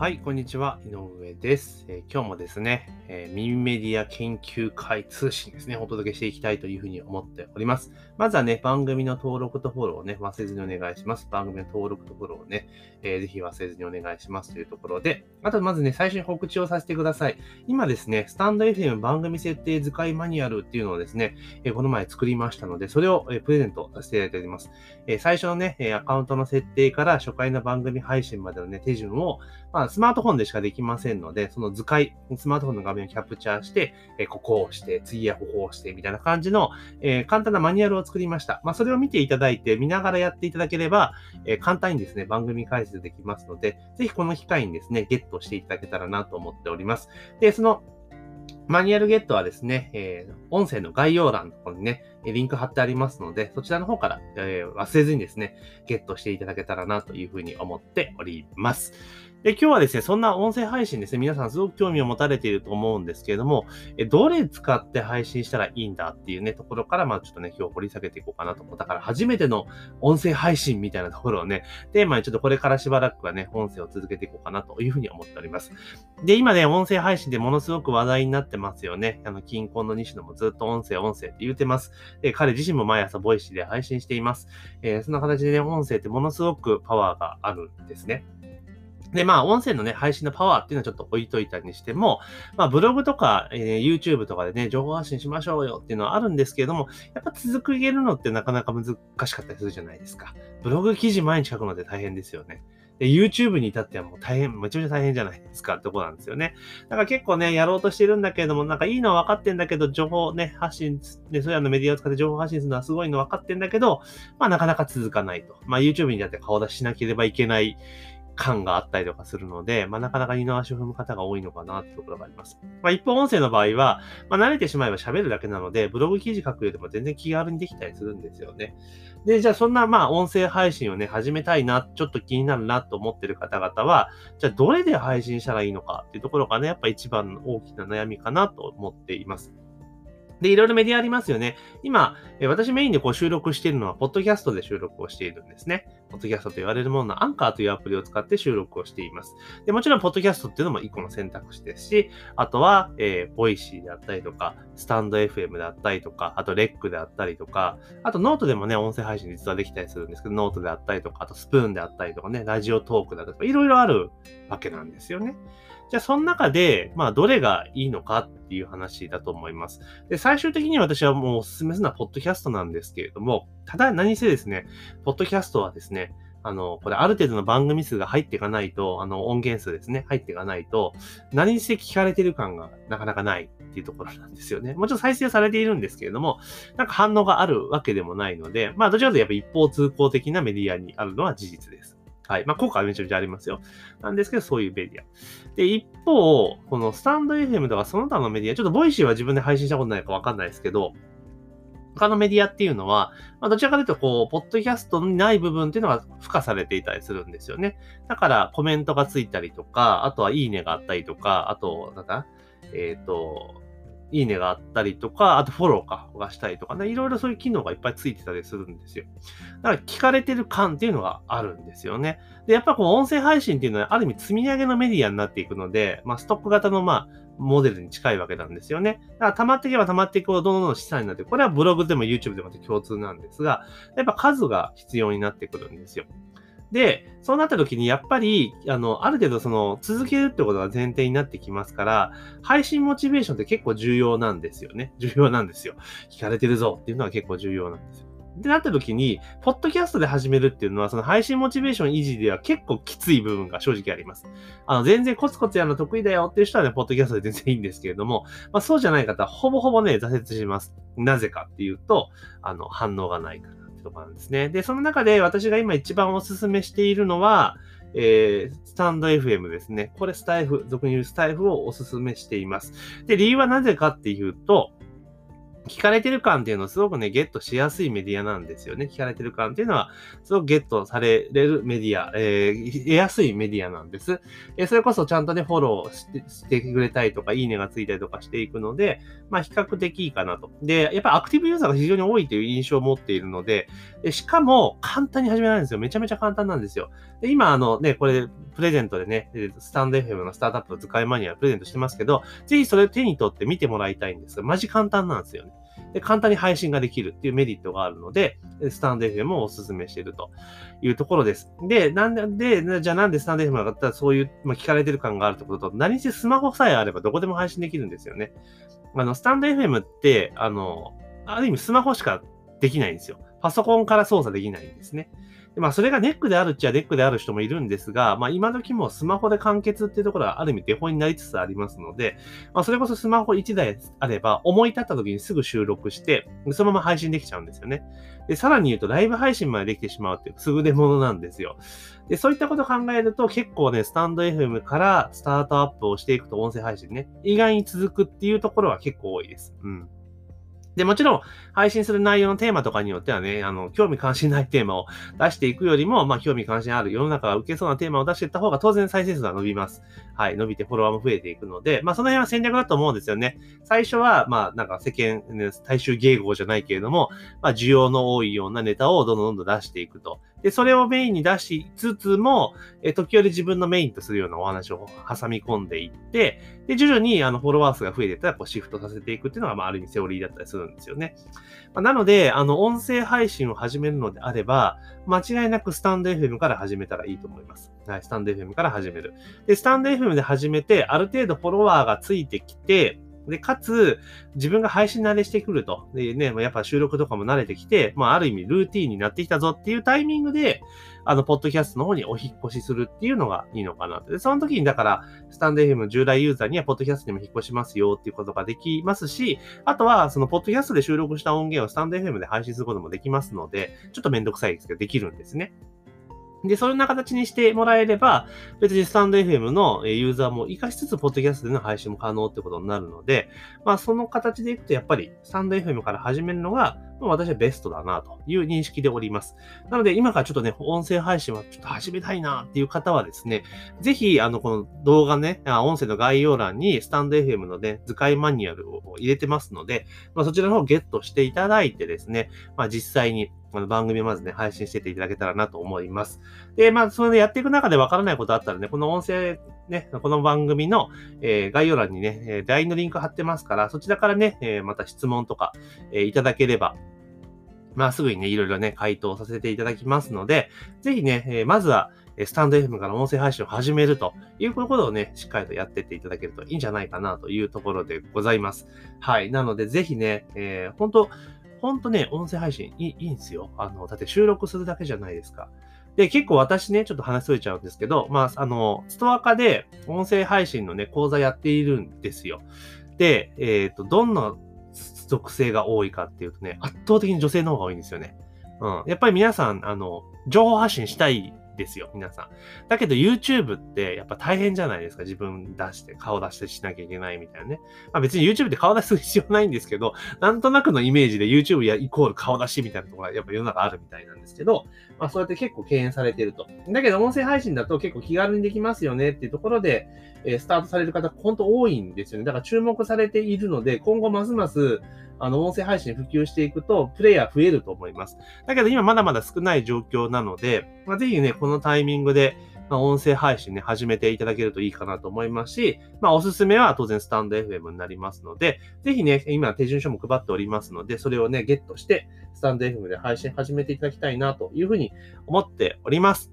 はい、こんにちは。井上です。えー、今日もですね、えー、ミンメディア研究会通信ですね、お届けしていきたいというふうに思っております。まずはね、番組の登録とフォローをね、忘れずにお願いします。番組の登録とフォローをね、えー、ぜひ忘れずにお願いしますというところで、あとまずね、最初に告知をさせてください。今ですね、スタンド FM 番組設定使いマニュアルっていうのをですね、えー、この前作りましたので、それを、えー、プレゼントさせていただいております。えー、最初のね、アカウントの設定から初回の番組配信までのね、手順を、まあ、スマートフォンでしかできませんので、その図解、スマートフォンの画面をキャプチャーして、えここを押して、次はここを押して、みたいな感じの、え、簡単なマニュアルを作りました。まあ、それを見ていただいて、見ながらやっていただければ、え、簡単にですね、番組解説できますので、ぜひこの機会にですね、ゲットしていただけたらなと思っております。で、その、マニュアルゲットはですね、えー、音声の概要欄のところにね、リンク貼ってありますので、そちらの方から、えー、忘れずにですね、ゲットしていただけたらなというふうに思っております。で、今日はですね、そんな音声配信ですね、皆さんすごく興味を持たれていると思うんですけれども、えどれ使って配信したらいいんだっていうね、ところから、まあちょっとね、今日掘り下げていこうかなと思う。だから初めての音声配信みたいなところをね、テーマにちょっとこれからしばらくはね、音声を続けていこうかなというふうに思っております。で、今ね、音声配信でものすごく話題になってますよね。あの、近婚の西野もずっと音声、音声って言ってます。で、彼自身も毎朝ボイシーで配信しています。えー、そんな形でね、音声ってものすごくパワーがあるんですね。で、まあ、音声のね、配信のパワーっていうのはちょっと置いといたにしても、まあ、ブログとか、えー、YouTube とかでね、情報発信しましょうよっていうのはあるんですけれども、やっぱ続く言えるのってなかなか難しかったりするじゃないですか。ブログ記事毎日書くのって大変ですよね。で、YouTube に至ってはもう大変、めちゃめちゃ大変じゃないですかってとこなんですよね。だから結構ね、やろうとしてるんだけれども、なんかいいのは分かってんだけど、情報ね、発信、ね、そういうのメディアを使って情報発信するのはすごいの分かってんだけど、まあなかなか続かないと。まあ YouTube にだって顔出ししなければいけない感があったりとかするので、まあ、なかなか二の足を踏む方が多いのかなってところがあります。まあ、一方音声の場合は、まあ、慣れてしまえば喋るだけなので、ブログ記事書くよりも全然気軽にできたりするんですよね。で、じゃあそんな、まあ、音声配信をね、始めたいな、ちょっと気になるなと思ってる方々は、じゃあどれで配信したらいいのかっていうところがね、やっぱ一番の大きな悩みかなと思っています。で、いろいろメディアありますよね。今、え私メインでこう収録しているのは、ポッドキャストで収録をしているんですね。ポッドキャストと言われるもののアンカーというアプリを使って収録をしています。で、もちろん、ポッドキャストっていうのも一個の選択肢ですし、あとは、えー、ボイシーであったりとか、スタンド FM であったりとか、あとレックであったりとか、あとノートでもね、音声配信実はできたりするんですけど、ノートであったりとか、あとスプーンであったりとかね、ラジオトークだとか、いろいろあるわけなんですよね。じゃあ、その中で、まあ、どれがいいのかっていう話だと思います。で、最終的に私はもうお勧めするのは、ポッドキャストなんですけれども、ただ何せですね、ポッドキャストはですね、あの、これある程度の番組数が入っていかないと、あの、音源数ですね、入っていかないと、何せ聞かれてる感がなかなかないっていうところなんですよね。もちろん再生されているんですけれども、なんか反応があるわけでもないので、まあ、どちらかというとやっぱ一方通行的なメディアにあるのは事実です。はい。まあ、効果はめちゃめちゃありますよ。なんですけど、そういうメディア。で、一方、このスタンド FM とかその他のメディア、ちょっとボイシーは自分で配信したことないかわかんないですけど、他のメディアっていうのは、まあ、どちらかというと、こう、ポッドキャストにない部分っていうのが付加されていたりするんですよね。だから、コメントがついたりとか、あとは、いいねがあったりとか、あと、なんだ、えっ、ー、と、いいねがあったりとか、あとフォローかがしたりとかね、いろいろそういう機能がいっぱいついてたりするんですよ。だから聞かれてる感っていうのがあるんですよね。で、やっぱこの音声配信っていうのはある意味積み上げのメディアになっていくので、まあストック型のまあモデルに近いわけなんですよね。だから溜まっていけば溜まっていくほどどんどん資産になって、これはブログでも YouTube でも共通なんですが、やっぱ数が必要になってくるんですよ。で、そうなった時にやっぱり、あの、ある程度その、続けるってことが前提になってきますから、配信モチベーションって結構重要なんですよね。重要なんですよ。聞かれてるぞっていうのは結構重要なんですよ。ってなった時に、ポッドキャストで始めるっていうのは、その配信モチベーション維持では結構きつい部分が正直あります。あの、全然コツコツやるの得意だよっていう人はね、ポッドキャストで全然いいんですけれども、まあそうじゃない方はほぼほぼね、挫折します。なぜかっていうと、あの、反応がないから。とかなんですね。で、その中で私が今一番おすすめしているのは、えー、スタンド FM ですね。これスタイフ、俗に言うスタイフをおすすめしています。で、理由はなぜかっていうと、聞かれてる感っていうのをすごくね、ゲットしやすいメディアなんですよね。聞かれてる感っていうのは、すごくゲットされるメディア、えー、得やすいメディアなんです。えー、それこそちゃんとね、フォローしてしてくれたりとか、いいねがついたりとかしていくので、まあ、比較的いいかなと。で、やっぱアクティブユーザーが非常に多いという印象を持っているので、でしかも、簡単に始められるんですよ。めちゃめちゃ簡単なんですよ。で今、あのね、これ、プレゼントでね、スタンド FM のスタートアップの使いマニュアルプレゼントしてますけど、ぜひそれを手に取って見てもらいたいんですが、マジ簡単なんですよね。で、簡単に配信ができるっていうメリットがあるので、スタンド FM をお勧めしているというところです。で、なんで、でじゃあなんでスタンド FM だったらそういう、まあ、聞かれてる感があるってことと、何せスマホさえあればどこでも配信できるんですよね。あの、スタンド FM って、あの、ある意味スマホしかできないんですよ。パソコンから操作できないんですね。まあ、それがネックであるっちゃネックである人もいるんですが、まあ、今時もスマホで完結っていうところはある意味デフォになりつつありますので、まあ、それこそスマホ1台あれば、思い立った時にすぐ収録して、そのまま配信できちゃうんですよね。で、さらに言うと、ライブ配信までできてしまうっていう優れものなんですよ。で、そういったことを考えると、結構ね、スタンド FM からスタートアップをしていくと音声配信ね、意外に続くっていうところは結構多いです。うん。で、もちろん、配信する内容のテーマとかによってはね、あの、興味関心ないテーマを出していくよりも、まあ、興味関心ある世の中が受けそうなテーマを出していった方が当然再生数は伸びます。はい、伸びてフォロワーも増えていくので、まあ、その辺は戦略だと思うんですよね。最初は、まあ、なんか世間、大衆迎合じゃないけれども、まあ、需要の多いようなネタをどんどんどんどん出していくと。で、それをメインに出しつつも、え時折自分のメインとするようなお話を挟み込んでいって、で、徐々にあのフォロワー数が増えていったらこうシフトさせていくっていうのが、まあ、ある意味セオリーだったりするんですよね。まあ、なので、あの、音声配信を始めるのであれば、間違いなくスタンド FM から始めたらいいと思います。はい、スタンド FM から始める。で、スタンド FM で始めて、ある程度フォロワーがついてきて、で、かつ、自分が配信慣れしてくると。でね、やっぱ収録とかも慣れてきて、まあ、ある意味ルーティーンになってきたぞっていうタイミングで、あの、ポッドキャストの方にお引越しするっていうのがいいのかなと。で、その時に、だから、スタンド FM 従来ユーザーには、ポッドキャストにも引っ越しますよっていうことができますし、あとは、その、ポッドキャストで収録した音源をスタンド FM で配信することもできますので、ちょっとめんどくさいですけど、できるんですね。で、そんな形にしてもらえれば、別にスタンド FM のユーザーも活かしつつ、ポッドキャストでの配信も可能ってことになるので、まあ、その形でいくと、やっぱり、スタンド FM から始めるのが、私はベストだなという認識でおります。なので、今からちょっとね、音声配信はちょっと始めたいなっていう方はですね、ぜひ、あの、この動画ね、音声の概要欄にスタンド FM のね、図解マニュアルを入れてますので、まあ、そちらの方をゲットしていただいてですね、まあ、実際にあの番組をまずね、配信してていただけたらなと思います。で、まあ、それでやっていく中でわからないことあったらね、この音声、ね、この番組の、えー、概要欄にね、え LINE のリンク貼ってますから、そちらからね、えー、また質問とか、えー、いただければ、まあ、すぐにね、いろいろね、回答させていただきますので、ぜひね、えー、まずは、スタンド FM から音声配信を始めるということをね、しっかりとやってっていただけるといいんじゃないかなというところでございます。はい。なので、ぜひね、えー、本当ほんとね、音声配信いいいいんですよ。あの、だって収録するだけじゃないですか。で、結構私ね、ちょっと話しとれちゃうんですけど、まあ、あの、ストア化で音声配信のね、講座やっているんですよ。で、えっ、ー、と、どんな属性が多いかっていうとね、圧倒的に女性の方が多いんですよね。うん。やっぱり皆さん、あの、情報発信したいですよ、皆さん。だけど YouTube ってやっぱ大変じゃないですか。自分出して、顔出してしなきゃいけないみたいなね。まあ別に YouTube で顔出す必要ないんですけど、なんとなくのイメージで YouTube やイコール顔出しみたいなところがやっぱ世の中あるみたいなんですけど、まあそうやって結構敬遠されてると。だけど音声配信だと結構気軽にできますよねっていうところで、えー、スタートされる方、本当多いんですよね。だから注目されているので、今後ますます、あの、音声配信普及していくと、プレイヤー増えると思います。だけど今まだまだ少ない状況なので、まあ、ぜひね、こののタイミングで、まあ、音声配信ね、始めていただけるといいかなと思いますし、まあ、おすすめは当然スタンド FM になりますので、ぜひね、今手順書も配っておりますので、それをね、ゲットして、スタンド FM で配信始めていただきたいなというふうに思っております。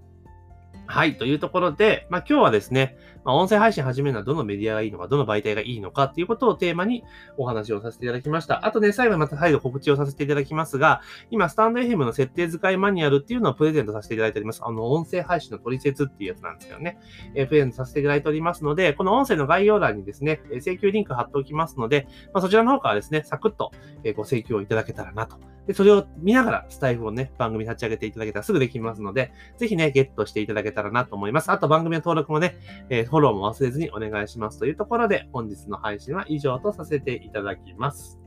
はい。というところで、まあ、今日はですね、まあ、音声配信始めるのはどのメディアがいいのか、どの媒体がいいのかっていうことをテーマにお話をさせていただきました。あとね、最後にまた再度告知をさせていただきますが、今、スタンド FM の設定使いマニュアルっていうのをプレゼントさせていただいております。あの、音声配信の取説っていうやつなんですけどね、え、プレゼントさせていただいておりますので、この音声の概要欄にですね、請求リンク貼っておきますので、まあ、そちらの方からですね、サクッとご請求をいただけたらなとで、それを見ながらスタイフをね、番組立ち上げていただけたらすぐできますので、ぜひね、ゲットしていただけたらなと思います。あと番組の登録もね、えー、フォローも忘れずにお願いしますというところで、本日の配信は以上とさせていただきます。